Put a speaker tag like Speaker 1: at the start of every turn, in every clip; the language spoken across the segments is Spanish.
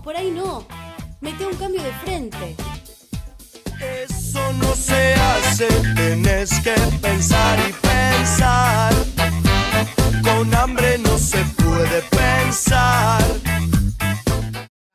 Speaker 1: No, por ahí no. Mete un cambio de frente.
Speaker 2: Eso no se hace, tienes que pensar y pensar. Con hambre no se puede pensar.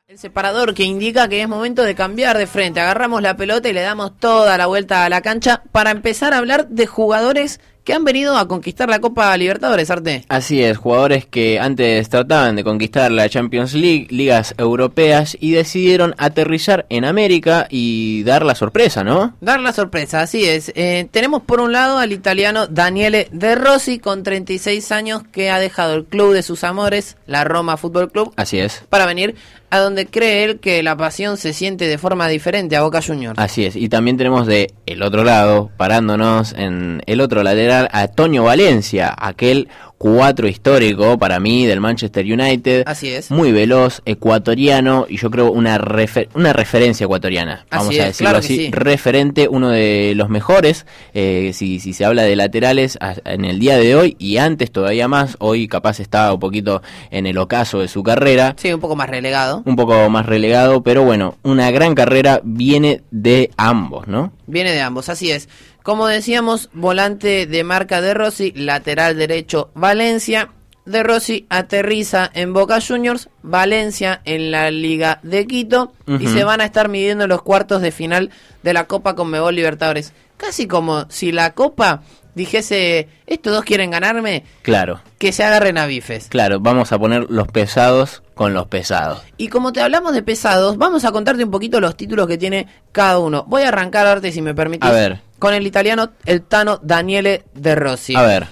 Speaker 3: El separador que indica que es momento de cambiar de frente. Agarramos la pelota y le damos toda la vuelta a la cancha para empezar a hablar de jugadores que han venido a conquistar la Copa Libertadores, Arte.
Speaker 4: Así es, jugadores que antes trataban de conquistar la Champions League, ligas europeas y decidieron aterrizar en América y dar la sorpresa, ¿no?
Speaker 3: Dar la sorpresa, así es. Eh, tenemos por un lado al italiano Daniele De Rossi con 36 años que ha dejado el club de sus amores, la Roma Fútbol Club,
Speaker 4: Así es.
Speaker 3: para venir a donde cree él que la pasión se siente de forma diferente a Boca Juniors.
Speaker 4: Así es, y también tenemos de el otro lado, parándonos en el otro lateral, a Toño Valencia, aquel cuatro histórico para mí del Manchester United.
Speaker 3: Así es.
Speaker 4: Muy veloz, ecuatoriano, y yo creo una, refer- una referencia ecuatoriana, vamos
Speaker 3: Así
Speaker 4: a
Speaker 3: es,
Speaker 4: decirlo
Speaker 3: claro
Speaker 4: así.
Speaker 3: sí.
Speaker 4: Referente, uno de los mejores, eh, si, si se habla de laterales a- en el día de hoy, y antes todavía más, hoy capaz estaba un poquito en el ocaso de su carrera
Speaker 3: Sí, un poco más relegado.
Speaker 4: un poco más relegado, pero bueno, una gran carrera viene de ambos, ¿no?
Speaker 3: Viene de ambos, así es. Como decíamos, volante de marca de Rossi, lateral derecho Valencia. De Rossi aterriza en Boca Juniors, Valencia en la Liga de Quito y se van a estar midiendo los cuartos de final de la Copa Conmebol Libertadores. Casi como si la Copa dijese, estos dos quieren ganarme,
Speaker 4: Claro,
Speaker 3: que se agarren a bifes.
Speaker 4: claro, vamos a poner los pesados con los pesados.
Speaker 3: Y como te hablamos de pesados, vamos a contarte un poquito los títulos que tiene cada uno. Voy a arrancar, Arte, si me permites,
Speaker 4: A ver.
Speaker 3: Con el italiano, el Tano Daniele De Rossi.
Speaker 4: A ver,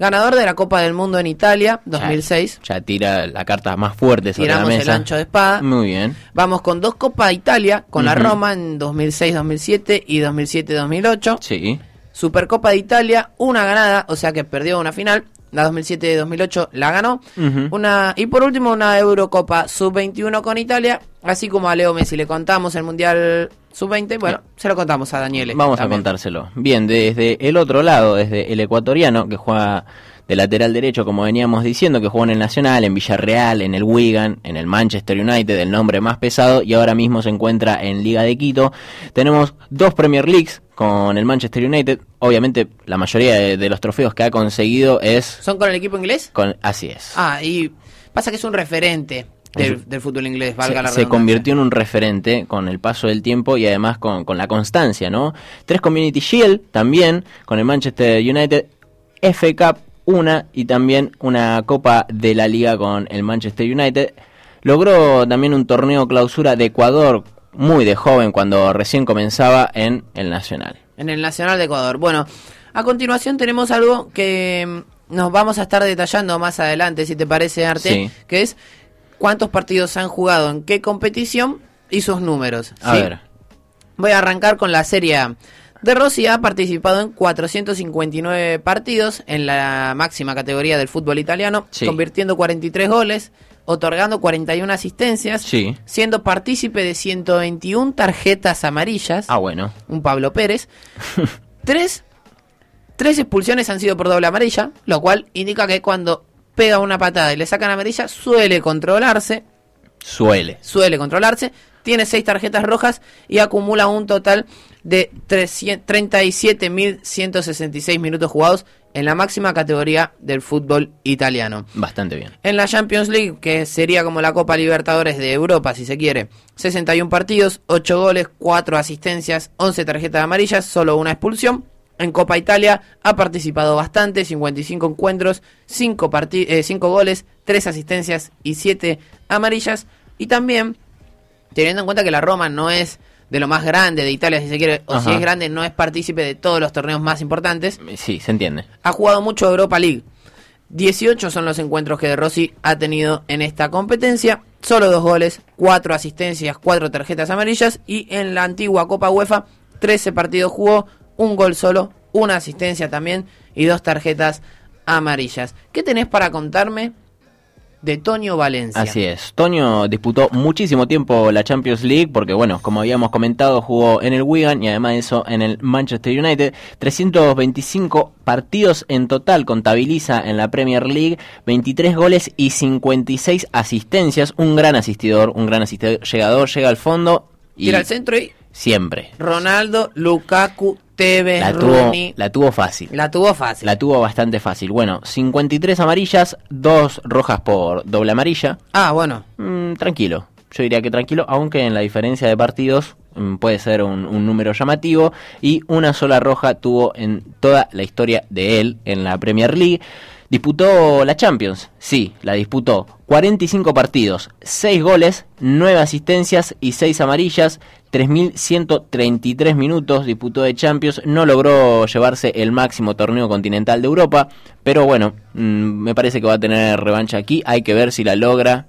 Speaker 3: Ganador de la Copa del Mundo en Italia, 2006.
Speaker 4: ya tira la carta más fuerte sobre
Speaker 3: Tiramos
Speaker 4: la
Speaker 3: el ancho de espada.
Speaker 4: Muy bien.
Speaker 3: Vamos con dos Copas Italia, con la. Roma en 2006-2007 y 2007-2008.
Speaker 4: Sí.
Speaker 3: Supercopa de Italia, una ganada, o sea que perdió una final. La 2007-2008 la ganó. Una Y por último, una Eurocopa Sub-21 con Italia. Así como a Leo Messi le contamos el Mundial Sub-20, bueno, se lo contamos a Daniele.
Speaker 4: Vamos a contárselo. Bien, desde el otro lado, desde el ecuatoriano, que juega de lateral derecho, como veníamos diciendo, que jugó en el Nacional, en Villarreal, en el Wigan, en el Manchester United, el nombre más pesado, y ahora mismo se encuentra en Liga de Quito. Tenemos dos Premier Leagues con el Manchester United. Obviamente, la mayoría de, de los trofeos que ha conseguido es
Speaker 3: ¿Son con el equipo inglés?
Speaker 4: con... Así es.
Speaker 3: Ah, y pasa que es un referente del, del fútbol inglés, valga
Speaker 4: se,
Speaker 3: la
Speaker 4: se convirtió en un referente con el paso del tiempo y además con, con la constancia, ¿no? Tres Community Shield también con el Manchester United, FA Cup una y también una Copa de la Liga con el Manchester United. Logró también un torneo clausura de Ecuador muy de joven cuando recién comenzaba en el Nacional.
Speaker 3: En el Nacional de Ecuador. Bueno, a continuación tenemos algo que mm, nos vamos a estar detallando más adelante, si te parece, Arte,
Speaker 4: Sí.
Speaker 3: que es cuántos partidos han jugado en qué competición y sus números.
Speaker 4: A ver,
Speaker 3: Voy a arrancar con la Serie A. De Rossi ha participado en 459 partidos en la máxima categoría del fútbol italiano,
Speaker 4: Sí.
Speaker 3: convirtiendo 43 goles, otorgando 41 asistencias,
Speaker 4: Sí.
Speaker 3: siendo partícipe de 121 tarjetas amarillas,
Speaker 4: ah bueno,
Speaker 3: un Pablo Pérez. tres, tres expulsiones han sido por doble amarilla, lo cual indica que cuando pega una patada y le sacan amarilla suele controlarse
Speaker 4: suele.
Speaker 3: suele controlarse, tiene seis tarjetas rojas y acumula un total de 300 37.166 minutos jugados en la máxima categoría del fútbol italiano.
Speaker 4: Bastante bien.
Speaker 3: En la Champions League, que sería como la Copa Libertadores de Europa, si se quiere, 61 partidos, 8 goles, 4 asistencias, 11 tarjetas amarillas, solo una expulsión. En Copa Italia ha participado bastante, 55 encuentros, 5, 5 goles, 3 asistencias y 7 amarillas. Y también, teniendo en cuenta que la Roma no es de lo más grande de Italia, si se quiere, o si es grande, no es partícipe de todos los torneos más importantes,
Speaker 4: Sí, se entiende.
Speaker 3: ha jugado mucho Europa League. 18 son los encuentros que De Rossi ha tenido en esta competencia. Solo dos goles, cuatro asistencias, cuatro tarjetas amarillas. Y en la antigua Copa UEFA, 13 partidos jugó, un gol solo, una asistencia también y dos tarjetas amarillas. ¿Qué tenés para contarme de Toño Valencia.
Speaker 4: Así es. Toño disputó muchísimo tiempo la Champions League porque, bueno, como habíamos comentado, jugó en el Wigan y además de eso en el Manchester United. 325 partidos en total contabiliza en la Premier League, 23 goles y 56 asistencias. Un gran asistidor, un gran asistidor, llegador, llega al fondo y
Speaker 3: Tira al centro y
Speaker 4: siempre.
Speaker 3: Ronaldo, Lukaku, Tevez,
Speaker 4: La tuvo, la tuvo fácil.
Speaker 3: La tuvo fácil.
Speaker 4: La tuvo bastante fácil. Bueno, 53 amarillas, 2 rojas por doble amarilla.
Speaker 3: Ah, bueno.
Speaker 4: Mm, tranquilo. Yo diría que tranquilo, aunque en la diferencia de partidos mm, puede ser un, un número llamativo. Y una sola roja tuvo en toda la historia de él en la Premier League. Disputó la Champions, sí, la disputó. 45 partidos, 6 goles, 9 asistencias y 6 amarillas. 3.133 minutos disputó de Champions. No logró llevarse el máximo torneo continental de Europa. Pero bueno, mm, me parece que va a tener revancha aquí. Hay que ver si la logra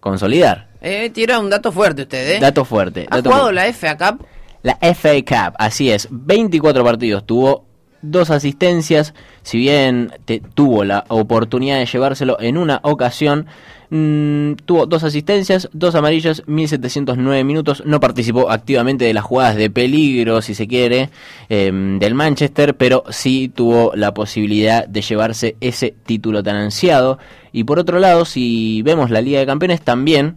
Speaker 4: consolidar.
Speaker 3: Eh, tira un dato fuerte usted, ¿eh?
Speaker 4: Dato fuerte.
Speaker 3: ¿Ha
Speaker 4: dato
Speaker 3: jugado
Speaker 4: fuerte.
Speaker 3: la FA Cup?
Speaker 4: La FA Cup, así es, 24 partidos, tuvo dos asistencias, si bien tuvo la oportunidad de llevárselo en una ocasión, mm, tuvo dos asistencias, dos amarillas, 1709 minutos, no participó activamente de las jugadas de peligro, si se quiere, em, del Manchester, pero sí tuvo la posibilidad de llevarse ese título tan ansiado. Y por otro lado, si vemos la Liga de Campeones, también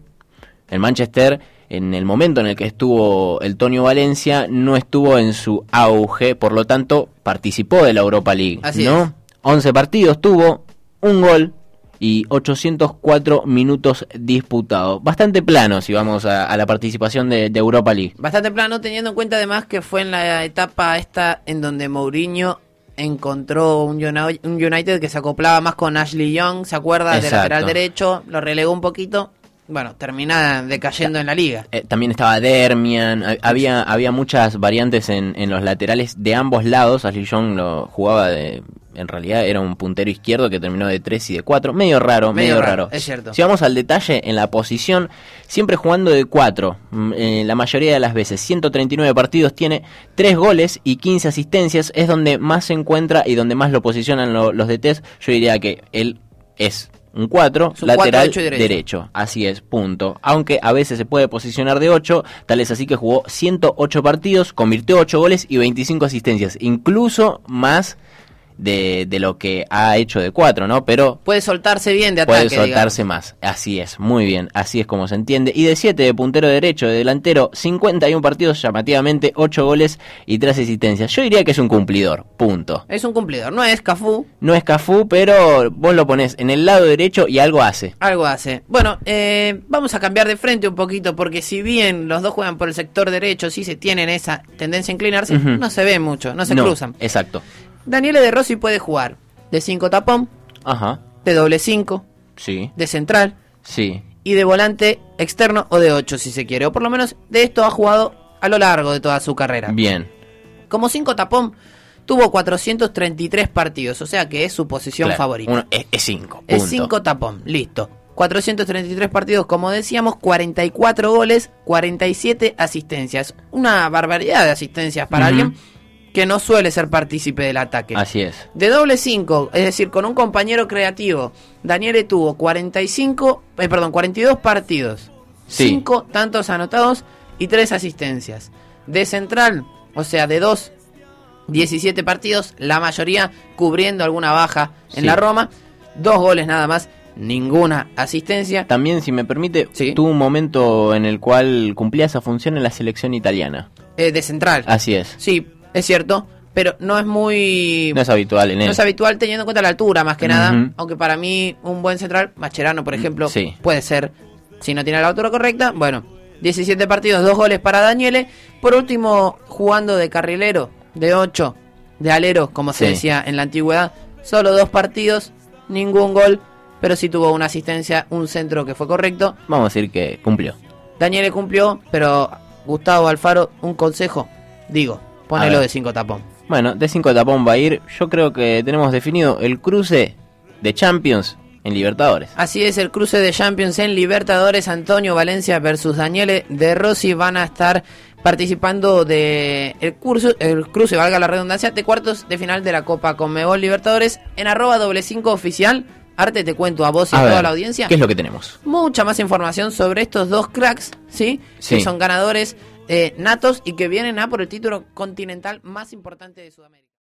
Speaker 4: el Manchester, en el momento en el que estuvo el Tonio Valencia, no estuvo en su auge, por lo tanto, participó de la Europa League.
Speaker 3: Así
Speaker 4: ¿no?
Speaker 3: es.
Speaker 4: 11 partidos tuvo, un gol y 804 minutos disputados. Bastante plano si vamos a, a la participación de, de Europa League.
Speaker 3: Bastante plano, teniendo en cuenta además que fue en la etapa esta en donde Mourinho encontró un Uni- un United que se acoplaba más con Ashley Young, ¿se acuerda? De
Speaker 4: Exacto.
Speaker 3: lateral derecho, lo relegó un poquito. Bueno, termina decayendo en la liga.
Speaker 4: Eh, también estaba Dermian, ha- había, había muchas variantes en, en los laterales de ambos lados. Ashley Young lo jugaba de. En realidad era un puntero izquierdo que terminó de 3 y de 4. Medio raro,
Speaker 3: Medio
Speaker 4: medio,
Speaker 3: raro,
Speaker 4: raro.
Speaker 3: es cierto.
Speaker 4: Si vamos al detalle, en la posición, siempre jugando de 4. la mayoría de las veces. 139 partidos, tiene 3 goles y 15 asistencias. Es donde más se encuentra y donde más lo posicionan lo- los DTs. Yo diría que él es un 4,
Speaker 3: Es un cuatro,
Speaker 4: lateral
Speaker 3: derecho y derecho.
Speaker 4: derecho. Así es, punto. Aunque a veces se puede posicionar de 8, tal es así que jugó 108 partidos, convirtió 8 goles y 25 asistencias, incluso más de, de lo que ha hecho de 4, ¿no? Pero
Speaker 3: Puede soltarse bien de ataque.
Speaker 4: puede soltarse más. Así es, muy bien, así es como se entiende. Y de 7 de puntero derecho, de delantero, 51 partidos, llamativamente 8 goles y 3 asistencias. Yo diría que es un cumplidor, punto.
Speaker 3: Es un cumplidor, no es Cafú,
Speaker 4: No es Cafú, pero vos lo pones en el lado derecho y algo hace.
Speaker 3: algo hace. Bueno, eh, vamos a cambiar de frente un poquito porque si bien los dos juegan por el sector derecho, sí se tienen esa tendencia a inclinarse, no se ve mucho, no se
Speaker 4: No,
Speaker 3: cruzan.
Speaker 4: Exacto.
Speaker 3: Daniele De Rossi puede jugar de 5 tapón,
Speaker 4: Ajá.
Speaker 3: de doble 5,
Speaker 4: Sí.
Speaker 3: de central
Speaker 4: Sí.
Speaker 3: y de volante externo o de 8 si se quiere. O por lo menos de esto ha jugado a lo largo de toda su carrera.
Speaker 4: Bien.
Speaker 3: Como 5 tapón, tuvo 433 partidos, o sea que es su posición
Speaker 4: Claro,
Speaker 3: favorita.
Speaker 4: uno- es 5.
Speaker 3: Es 5 tapón, listo. 433 partidos, como decíamos, 44 goles, 47 asistencias. Una barbaridad de asistencias para alguien que no suele ser partícipe del ataque.
Speaker 4: Así es.
Speaker 3: De doble 5, es decir, con un compañero creativo, Daniele tuvo 45, eh, perdón, 42 partidos,
Speaker 4: Sí.
Speaker 3: 5 tantos anotados y 3 asistencias. De central, o sea, de 2, 17 partidos, la mayoría cubriendo alguna baja en
Speaker 4: Sí.
Speaker 3: la Roma, dos goles nada más, ninguna asistencia.
Speaker 4: También, si me permite,
Speaker 3: Sí.
Speaker 4: tuvo un momento en el cual cumplía esa función en la selección italiana.
Speaker 3: Eh, de central.
Speaker 4: Así es.
Speaker 3: Sí, es cierto, pero no es muy...
Speaker 4: No es habitual en él.
Speaker 3: No es habitual teniendo en cuenta la altura, más que nada. Aunque para mí, un buen central, Mascherano, por ejemplo,
Speaker 4: sí.
Speaker 3: puede ser. Si no tiene la altura correcta, bueno, 17 partidos, 2 goles para Daniele. Por último, jugando de carrilero, de 8, de alero, como se
Speaker 4: Sí.
Speaker 3: decía en la antigüedad, solo dos partidos, ningún gol, pero sí tuvo una asistencia, un centro que fue correcto.
Speaker 4: Vamos a decir que cumplió.
Speaker 3: Daniele cumplió, pero Gustavo Alfaro, un consejo, digo, Ponelo de 5 tapón.
Speaker 4: Bueno, de 5 tapón va a ir. Yo creo que tenemos definido el cruce de Champions en Libertadores.
Speaker 3: Así es, el cruce de Champions en Libertadores. Antonio Valencia versus Daniele de Rossi van a estar participando de el curso, el cruce, valga la redundancia, de cuartos de final de la Copa Conmebol Libertadores en arroba doble cinco oficial. Arte, te cuento a vos y a, toda la audiencia.
Speaker 4: ¿Qué es lo que tenemos?
Speaker 3: Mucha más información sobre estos dos cracks,
Speaker 4: sí.
Speaker 3: Que son ganadores eh, natos y que vienen a por el título continental más importante de Sudamérica.